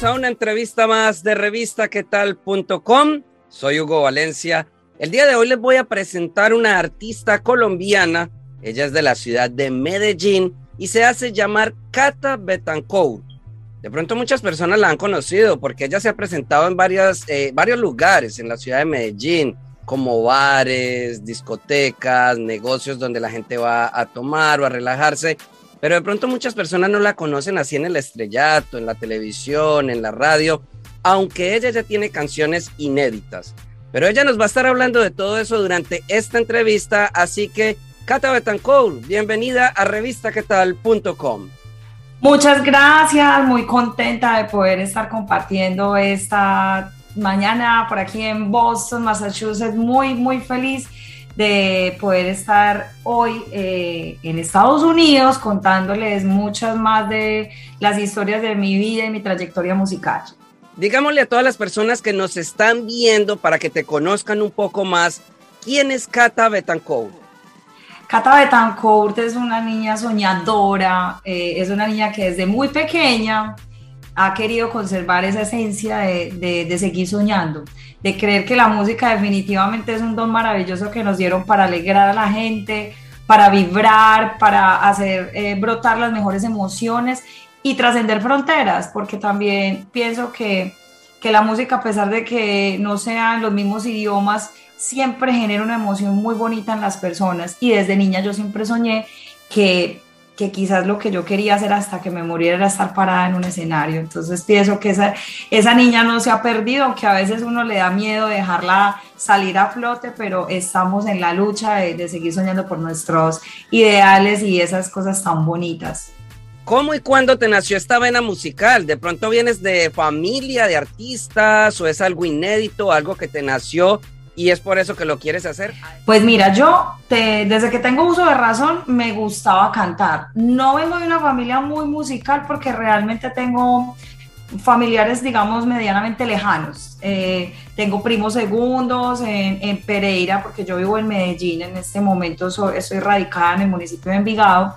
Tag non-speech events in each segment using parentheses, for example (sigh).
Bienvenidos a una entrevista más de revistaquetal.com. Soy Hugo Valencia. El día de hoy les voy a presentar una artista colombiana. Ella es de la ciudad de Medellín y se hace llamar Cata Betancourt. De pronto muchas personas la han conocido porque ella se ha presentado en varias, eh, varios lugares en la ciudad de Medellín, como bares, discotecas, negocios donde la gente va a tomar o a relajarse. Pero de pronto muchas personas no la conocen así en el estrellato, en la televisión, en la radio, aunque ella ya tiene canciones inéditas. Pero ella nos va a estar hablando de todo eso durante esta entrevista, así que Cata Betancourt, bienvenida a revistaquetal.com. Muchas gracias, muy contenta de poder estar compartiendo esta mañana por aquí en Boston, Massachusetts, muy, muy feliz de poder estar hoy eh, en Estados Unidos contándoles muchas más de las historias de mi vida y mi trayectoria musical. Digámosle a todas las personas que nos están viendo para que te conozcan un poco más, ¿quién es Cata Betancourt? Cata Betancourt es una niña soñadora, eh, es una niña que desde muy pequeña ha querido conservar esa esencia de, de, seguir soñando, de creer que la música definitivamente es un don maravilloso que nos dieron para alegrar a la gente, para vibrar, para hacer eh, brotar las mejores emociones y trascender fronteras, porque también pienso que, que la música, a pesar de que no sean los mismos idiomas, siempre genera una emoción muy bonita en las personas. Y desde niña yo siempre soñé que, que quizás lo que yo quería hacer hasta que me muriera era estar parada en un escenario. Entonces pienso que esa, esa niña no se ha perdido, aunque a veces uno le da miedo dejarla salir a flote, pero estamos en la lucha de, de seguir soñando por nuestros ideales y esas cosas tan bonitas. ¿Cómo y cuándo te nació esta vena musical? ¿De pronto vienes de familia, de artistas o es algo inédito, algo que te nació y es por eso que lo quieres hacer? Pues mira, yo desde que tengo uso de razón me gustaba cantar. No vengo de una familia muy musical porque realmente tengo familiares, digamos, medianamente lejanos. Eh, tengo primos segundos en, en, Pereira porque yo vivo en Medellín, en este momento soy, estoy radicada en el municipio de Envigado.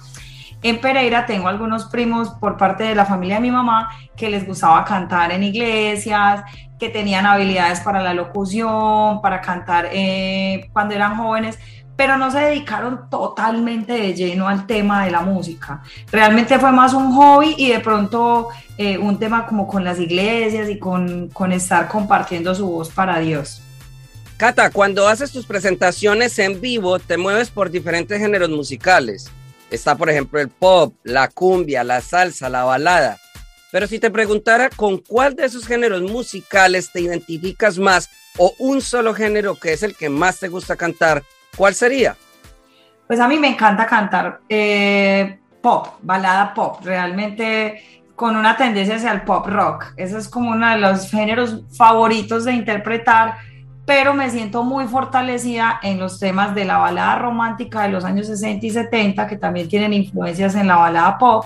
En Pereira tengo algunos primos por parte de la familia de mi mamá que les gustaba cantar en iglesias, que tenían habilidades para la locución, para cantar eh, cuando eran jóvenes, pero no se dedicaron totalmente de lleno al tema de la música. Realmente fue más un hobby y de pronto eh, un tema como con las iglesias y con, con estar compartiendo su voz para Dios. Cata, cuando haces tus presentaciones en vivo, te mueves por diferentes géneros musicales. Está, por ejemplo, el pop, la cumbia, la salsa, la balada. Pero si te preguntara con cuál de esos géneros musicales te identificas más o un solo género que es el que más te gusta cantar, ¿cuál sería? Pues a mí me encanta cantar eh, pop, balada pop, realmente con una tendencia hacia el pop rock. Ese es como uno de los géneros favoritos de interpretar, pero me siento muy fortalecida en los temas de la balada romántica de los años 60 y 70, que también tienen influencias en la balada pop,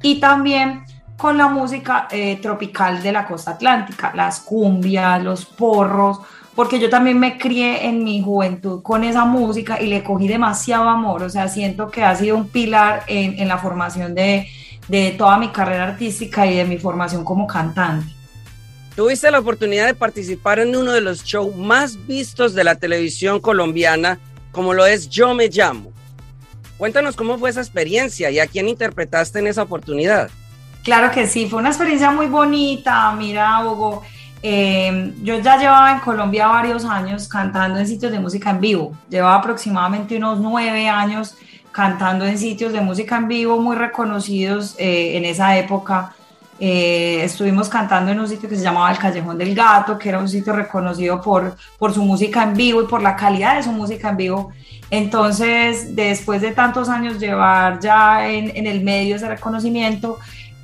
y también con la música eh, tropical de la costa atlántica, las cumbias, los porros, porque yo también me crié en mi juventud con esa música y le cogí demasiado amor, o sea, siento que ha sido un pilar en, la formación de, de toda mi carrera artística y de mi formación como cantante. Tuviste la oportunidad de participar en uno de los shows más vistos de la televisión colombiana, como lo es Yo Me Llamo. Cuéntanos cómo fue esa experiencia y a quién interpretaste en esa oportunidad. Claro que sí, fue una experiencia muy bonita. Mira, Hugo, eh, yo ya llevaba en Colombia varios años cantando en sitios de música en vivo. Llevaba aproximadamente unos nueve años cantando en sitios de música en vivo muy reconocidos eh, en esa época. Eh, estuvimos cantando en un sitio que se llamaba El Callejón del Gato, que era un sitio reconocido por, por su música en vivo y por la calidad de su música en vivo. Entonces, después de tantos años llevar ya en, en el medio ese reconocimiento,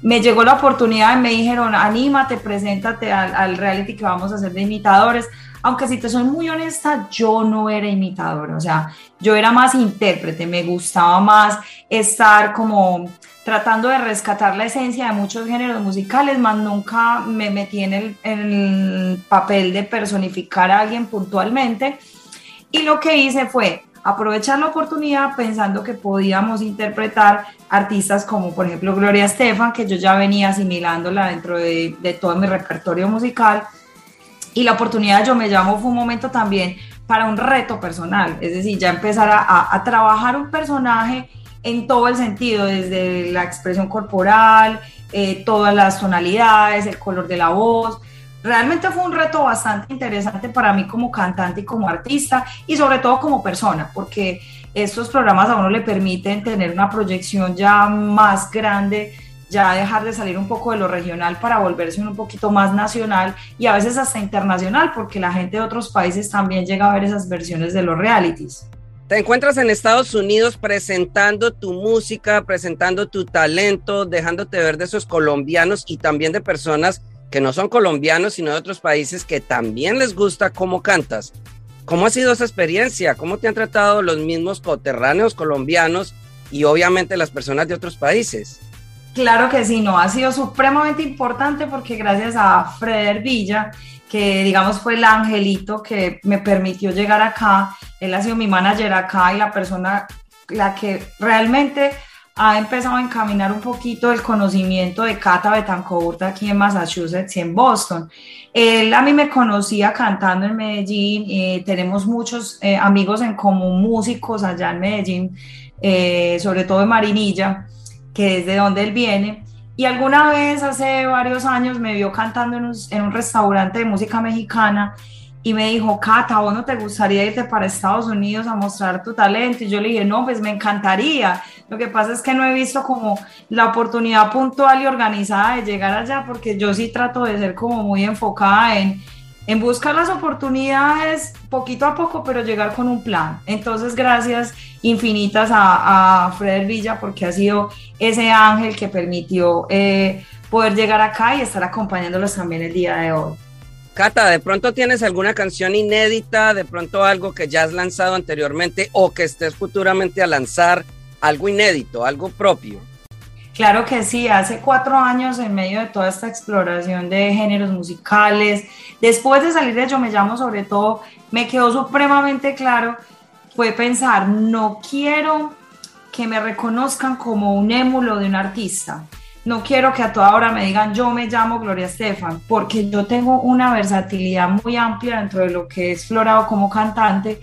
me llegó la oportunidad y me dijeron, anímate, preséntate al, al, reality que vamos a hacer de imitadores. Aunque si te soy muy honesta, yo no era imitadora, o sea, yo era más intérprete, me gustaba más estar como tratando de rescatar la esencia de muchos géneros musicales, más nunca me metí en el, en el papel de personificar a alguien puntualmente. Y lo que hice fue aprovechar la oportunidad pensando que podíamos interpretar artistas como por ejemplo Gloria Estefan, que yo ya venía asimilándola dentro de, todo mi repertorio musical. Y la oportunidad Yo Me Llamo fue un momento también para un reto personal, es decir, ya empezar a, a trabajar un personaje en todo el sentido, desde la expresión corporal, eh, todas las tonalidades, el color de la voz, realmente fue un reto bastante interesante para mí como cantante y como artista y sobre todo como persona, porque estos programas a uno le permiten tener una proyección ya más grande, ya dejar de salir un poco de lo regional para volverse un poquito más nacional y a veces hasta internacional, porque la gente de otros países también llega a ver esas versiones de los realities. Te encuentras en Estados Unidos presentando tu música, presentando tu talento, dejándote ver de esos colombianos y también de personas que no son colombianos, sino de otros países que también les gusta cómo cantas. ¿Cómo ha sido esa experiencia? ¿Cómo te han tratado los mismos coterráneos colombianos y obviamente las personas de otros países? Claro que sí, no, ha sido supremamente importante porque gracias a Freder Villa, que digamos fue el angelito que me permitió llegar acá, él ha sido mi manager acá y la persona la que realmente ha empezado a encaminar un poquito el conocimiento de Cata Betancourt aquí en Massachusetts y en Boston. Él a mí me conocía cantando en Medellín, eh, tenemos muchos eh, amigos en común, músicos allá en Medellín, eh, sobre todo en Marinilla, que es de donde él viene. Y alguna vez, hace varios años, me vio cantando en un, en un restaurante de música mexicana y me dijo, Cata, ¿vos no te gustaría irte para Estados Unidos a mostrar tu talento? Y yo le dije, no, pues me encantaría. Lo que pasa es que no he visto como la oportunidad puntual y organizada de llegar allá, porque yo sí trato de ser como muy enfocada en, en buscar las oportunidades poquito a poco, pero llegar con un plan. Entonces, gracias infinitas a, a Villa, porque ha sido ese ángel que permitió eh, poder llegar acá y estar acompañándolos también el día de hoy. Cata, ¿de pronto tienes alguna canción inédita, de pronto algo que ya has lanzado anteriormente o que estés futuramente a lanzar, algo inédito, algo propio? Claro que sí, hace cuatro años en medio de toda esta exploración de géneros musicales, después de salir de Yo Me Llamo sobre todo, me quedó supremamente claro, fue pensar, no quiero que me reconozcan como un émulo de un artista, no quiero que a toda hora me digan yo me llamo Gloria Estefan, porque yo tengo una versatilidad muy amplia dentro de lo que es Florado como cantante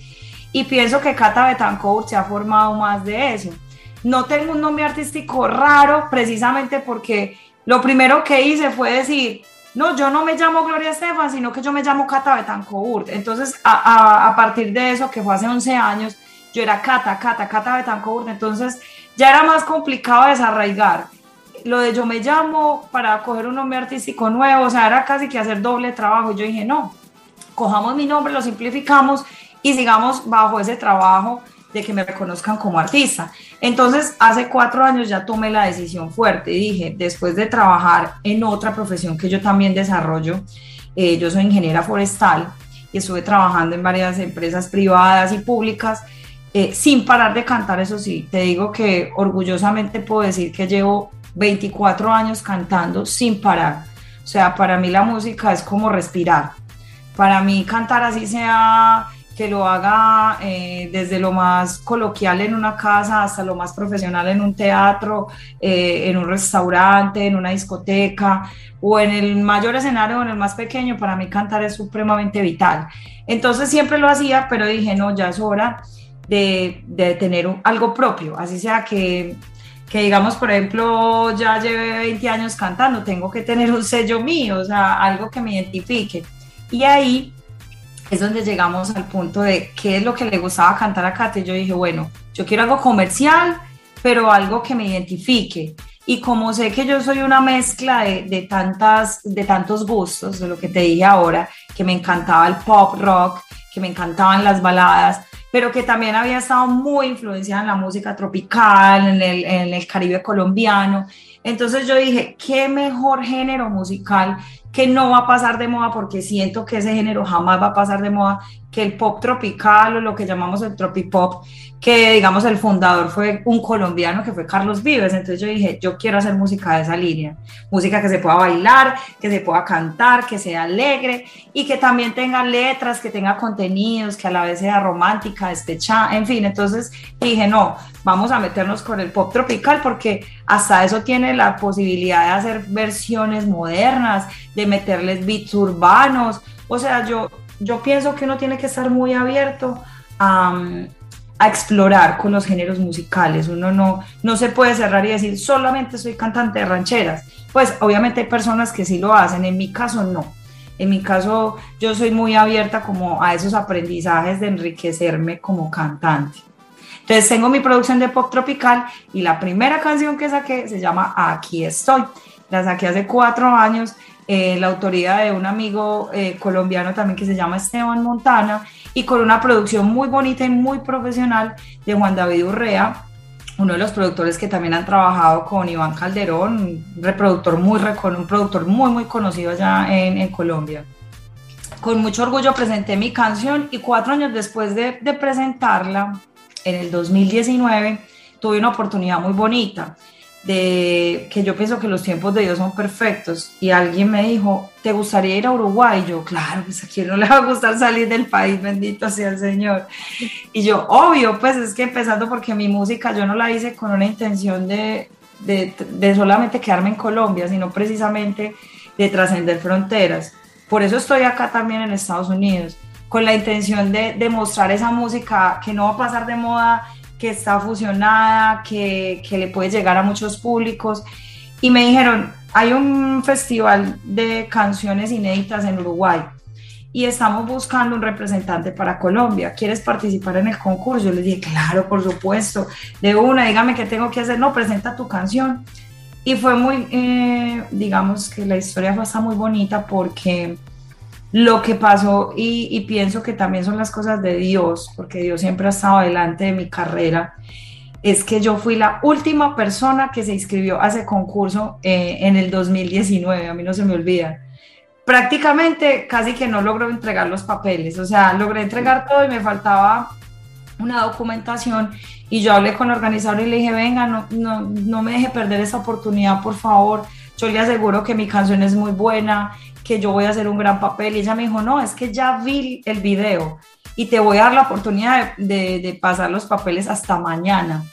y pienso que Cata Betancourt se ha formado más de eso. No tengo un nombre artístico raro precisamente porque lo primero que hice fue decir, no, yo no me llamo Gloria Estefan, sino que yo me llamo Cata Betancourt. Entonces, a, a, partir de eso, que fue hace 11 años, yo era Cata, Cata, Cata Betancourt. Entonces, ya era más complicado desarraigar lo de yo me llamo para coger un nombre artístico nuevo, o sea, era casi que hacer doble trabajo. Yo dije, no, cojamos mi nombre, lo simplificamos y sigamos bajo ese trabajo de que me reconozcan como artista. Entonces, hace cuatro años ya tomé la decisión fuerte y dije, después de trabajar en otra profesión que yo también desarrollo, eh, yo soy ingeniera forestal y estuve trabajando en varias empresas privadas y públicas, eh, sin parar de cantar, eso sí, te digo que orgullosamente puedo decir que llevo 24 años cantando sin parar. O sea, para mí la música es como respirar. Para mí cantar así sea que lo haga eh, desde lo más coloquial en una casa hasta lo más profesional en un teatro, eh, en un restaurante, en una discoteca o en el mayor escenario o en el más pequeño, para mí cantar es supremamente vital. Entonces siempre lo hacía, pero dije, no, ya es hora de, de tener algo propio, así sea que que digamos, por ejemplo, ya lleve 20 años cantando, tengo que tener un sello mío, o sea, algo que me identifique. Y ahí es donde llegamos al punto de qué es lo que le gustaba cantar a Kate. Yo dije, bueno, yo quiero algo comercial, pero algo que me identifique. Y como sé que yo soy una mezcla de, de, tantas, de tantos gustos, de lo que te dije ahora, que me encantaba el pop rock, que me encantaban las baladas, pero que también había estado muy influenciada en la música tropical, en el, en el Caribe colombiano. Entonces yo dije, ¿qué mejor género musical que no va a pasar de moda porque siento que ese género jamás va a pasar de moda que el pop tropical o lo que llamamos el tropipop, que digamos el fundador fue un colombiano que fue Carlos Vives, entonces yo dije, yo quiero hacer música de esa línea, música que se pueda bailar, que se pueda cantar, que sea alegre y que también tenga letras, que tenga contenidos, que a la vez sea romántica, despechada, en fin, entonces dije, no, vamos a meternos con el pop tropical porque hasta eso tiene la posibilidad de hacer versiones modernas, de meterles beats urbanos, o sea, yo yo pienso que uno tiene que estar muy abierto a, explorar con los géneros musicales. Uno no, no se puede cerrar y decir solamente soy cantante de rancheras. Pues obviamente hay personas que sí lo hacen, en mi caso no. En mi caso yo soy muy abierta como a esos aprendizajes de enriquecerme como cantante. Entonces tengo mi producción de pop tropical y la primera canción que saqué se llama Aquí estoy. La saqué hace cuatro años eh, la autoría de un amigo eh, colombiano también que se llama Esteban Montana y con una producción muy bonita y muy profesional de Juan David Urrea, uno de los productores que también han trabajado con Iván Calderón, un reproductor muy un productor muy muy conocido allá en, Colombia. Con mucho orgullo presenté mi canción y cuatro años después de, de presentarla, en el 2019, tuve una oportunidad muy bonita de que yo pienso que los tiempos de Dios son perfectos y alguien me dijo, ¿te gustaría ir a Uruguay? Y yo, claro, pues a quién no le va a gustar salir del país, bendito sea el Señor. Y yo, obvio, pues es que empezando porque mi música yo no la hice con una intención de, de, de solamente quedarme en Colombia, sino precisamente de trascender fronteras. Por eso estoy acá también en Estados Unidos, con la intención de, de mostrar esa música que no va a pasar de moda que está fusionada, que, que le puede llegar a muchos públicos. Y me dijeron, hay un festival de canciones inéditas en Uruguay y estamos buscando un representante para Colombia. ¿Quieres participar en el concurso? Yo les dije, claro, por supuesto. De una, dígame qué tengo que hacer. No, presenta tu canción. Y fue muy, eh, digamos que la historia fue hasta muy bonita porque lo que pasó y, pienso que también son las cosas de Dios, porque Dios siempre ha estado delante de mi carrera, es que yo fui la última persona que se inscribió a ese concurso eh, en el 2019, a mí no se me olvida. Prácticamente casi que no logro entregar los papeles, o sea, logré entregar todo y me faltaba una documentación y yo hablé con el organizador y le dije, venga, no, no, no me deje perder esa oportunidad, por favor. Yo le aseguro que mi canción es muy buena, que yo voy a hacer un gran papel. Y ella me dijo, no, es que ya vi el video y te voy a dar la oportunidad de, pasar los papeles hasta mañana.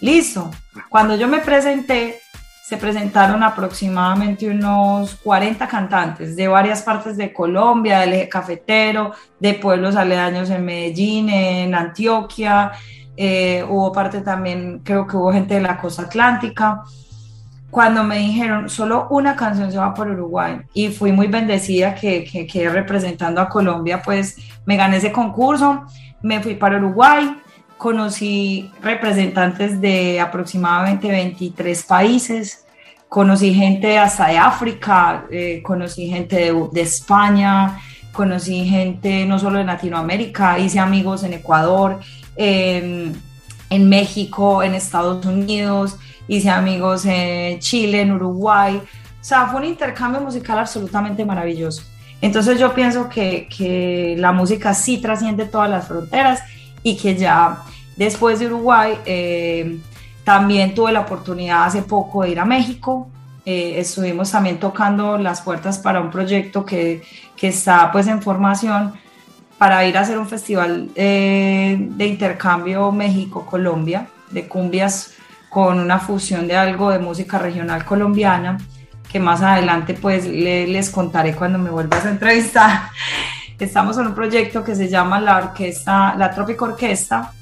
Listo. Cuando yo me presenté, se presentaron aproximadamente unos 40 cantantes de varias partes de Colombia, del eje cafetero, de pueblos aledaños en Medellín, en Antioquia. Eh, hubo parte también, creo que hubo gente de la costa atlántica cuando me dijeron solo una canción se va por Uruguay y fui muy bendecida que, que, representando a Colombia, pues me gané ese concurso, me fui para Uruguay, conocí representantes de aproximadamente 23 países, conocí gente hasta de África, eh, conocí gente de, de, España, conocí gente no solo de Latinoamérica, hice amigos en Ecuador, en México, en Estados Unidos hice amigos en Chile, en Uruguay. O sea, fue un intercambio musical absolutamente maravilloso. Entonces yo pienso que, que la música sí trasciende todas las fronteras y que ya después de Uruguay eh, también tuve la oportunidad hace poco de ir a México. Eh, estuvimos también tocando las puertas para un proyecto que, que está pues en formación para ir a hacer un festival eh, de intercambio México-Colombia de cumbias con una fusión de algo de música regional colombiana, que más adelante pues les contaré cuando me vuelvas a entrevistar. (laughs) Estamos en un proyecto que se llama la orquesta, la Trópico Orquesta,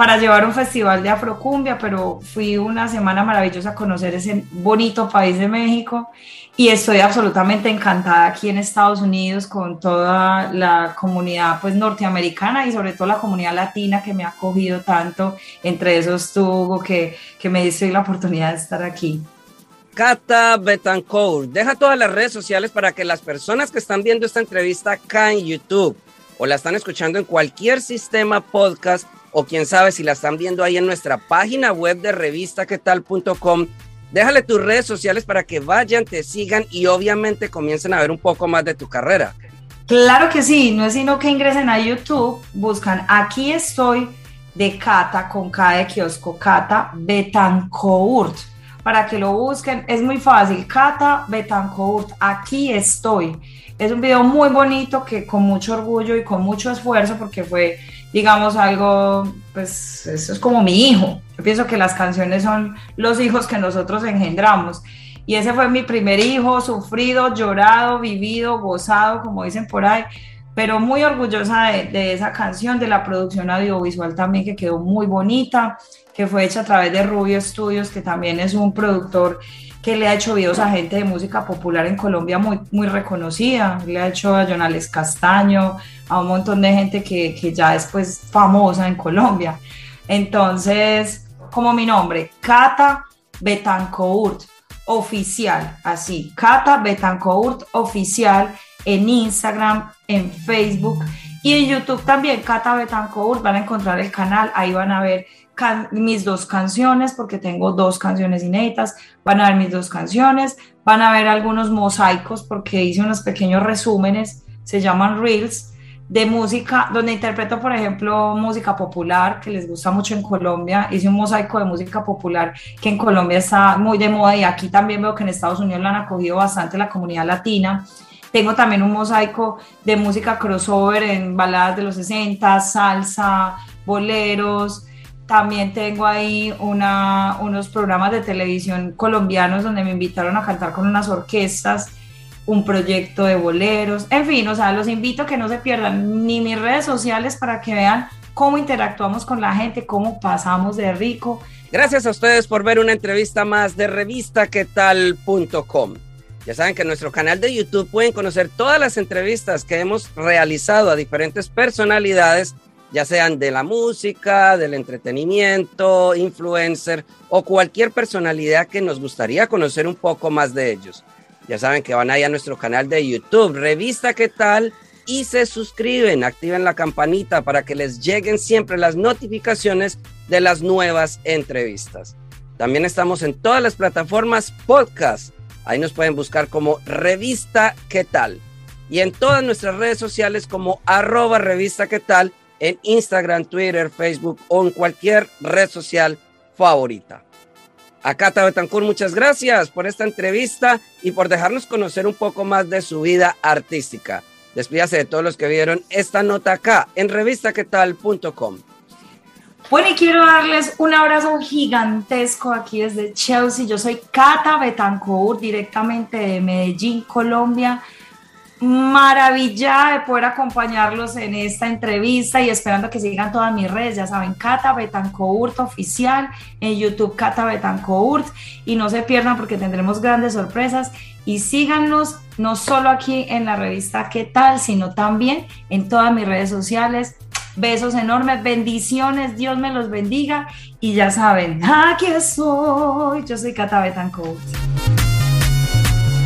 para llevar un festival de afrocumbia, pero fui una semana maravillosa a conocer ese bonito país de México y estoy absolutamente encantada aquí en Estados Unidos con toda la comunidad pues norteamericana y sobre todo la comunidad latina que me ha acogido tanto, entre esos tú, que, que me diste la oportunidad de estar aquí. Cata Betancourt, deja todas las redes sociales para que las personas que están viendo esta entrevista acá en YouTube o la están escuchando en cualquier sistema podcast o quién sabe si la están viendo ahí en nuestra página web de revistaquetal.com, déjale tus redes sociales para que vayan, te sigan y obviamente comiencen a ver un poco más de tu carrera. Claro que sí, no es sino que ingresen a YouTube, buscan Aquí estoy de Cata con K de kiosco, Cata Betancourt, para que lo busquen. Es muy fácil, Cata Betancourt, aquí estoy. Es un video muy bonito que con mucho orgullo y con mucho esfuerzo, porque fue, digamos, algo, pues eso es como mi hijo. Yo pienso que las canciones son los hijos que nosotros engendramos. Y ese fue mi primer hijo, sufrido, llorado, vivido, gozado, como dicen por ahí, pero muy orgullosa de, de, esa canción, de la producción audiovisual también, que quedó muy bonita, que fue hecha a través de Rubio Studios, que también es un productor que le ha hecho videos a gente de música popular en Colombia muy, muy reconocida, le ha hecho a Jonales Castaño, a un montón de gente que, que ya es pues famosa en Colombia. Entonces, como mi nombre, Cata Betancourt, oficial, así, Cata Betancourt oficial en Instagram, en Facebook y en YouTube también, Cata Betancourt, van a encontrar el canal, ahí van a ver mis dos canciones, porque tengo dos canciones inéditas, van a ver mis dos canciones, van a ver algunos mosaicos, porque hice unos pequeños resúmenes, se llaman Reels, de música, donde interpreto, por ejemplo, música popular, que les gusta mucho en Colombia. Hice un mosaico de música popular que en Colombia está muy de moda y aquí también veo que en Estados Unidos lo han acogido bastante la comunidad latina. Tengo también un mosaico de música crossover en baladas de los 60, salsa, boleros, también tengo ahí una, unos programas de televisión colombianos donde me invitaron a cantar con unas orquestas, un proyecto de boleros, en fin, o sea, los invito a que no se pierdan ni mis redes sociales para que vean cómo interactuamos con la gente, cómo pasamos de rico. Gracias a ustedes por ver una entrevista más de revistaquetal.com. Ya saben que en nuestro canal de YouTube pueden conocer todas las entrevistas que hemos realizado a diferentes personalidades ya sean de la música, del entretenimiento, influencer o cualquier personalidad que nos gustaría conocer un poco más de ellos. Ya saben que van ahí a nuestro canal de YouTube, Revista ¿Qué tal? Y se suscriben, activen la campanita para que les lleguen siempre las notificaciones de las nuevas entrevistas. También estamos en todas las plataformas podcast. Ahí nos pueden buscar como Revista ¿Qué tal? Y en todas nuestras redes sociales como arroba Revista ¿Qué tal? En Instagram, Twitter, Facebook o en cualquier red social favorita. A Cata Betancourt, muchas gracias por esta entrevista y por dejarnos conocer un poco más de su vida artística. Despídase de todos los que vieron esta nota acá en revistaquetal.com. Bueno, y quiero darles un abrazo gigantesco aquí desde Chelsea. Yo soy Cata Betancourt, directamente de Medellín, Colombia maravilla de poder acompañarlos en esta entrevista y esperando que sigan todas mis redes, ya saben, Cata Betancourt oficial, en YouTube Cata Betancourt y no se pierdan porque tendremos grandes sorpresas y síganos no solo aquí en la revista ¿Qué tal? sino también en todas mis redes sociales. Besos enormes, bendiciones, Dios me los bendiga y ya saben, aquí soy, yo soy Cata Betancourt.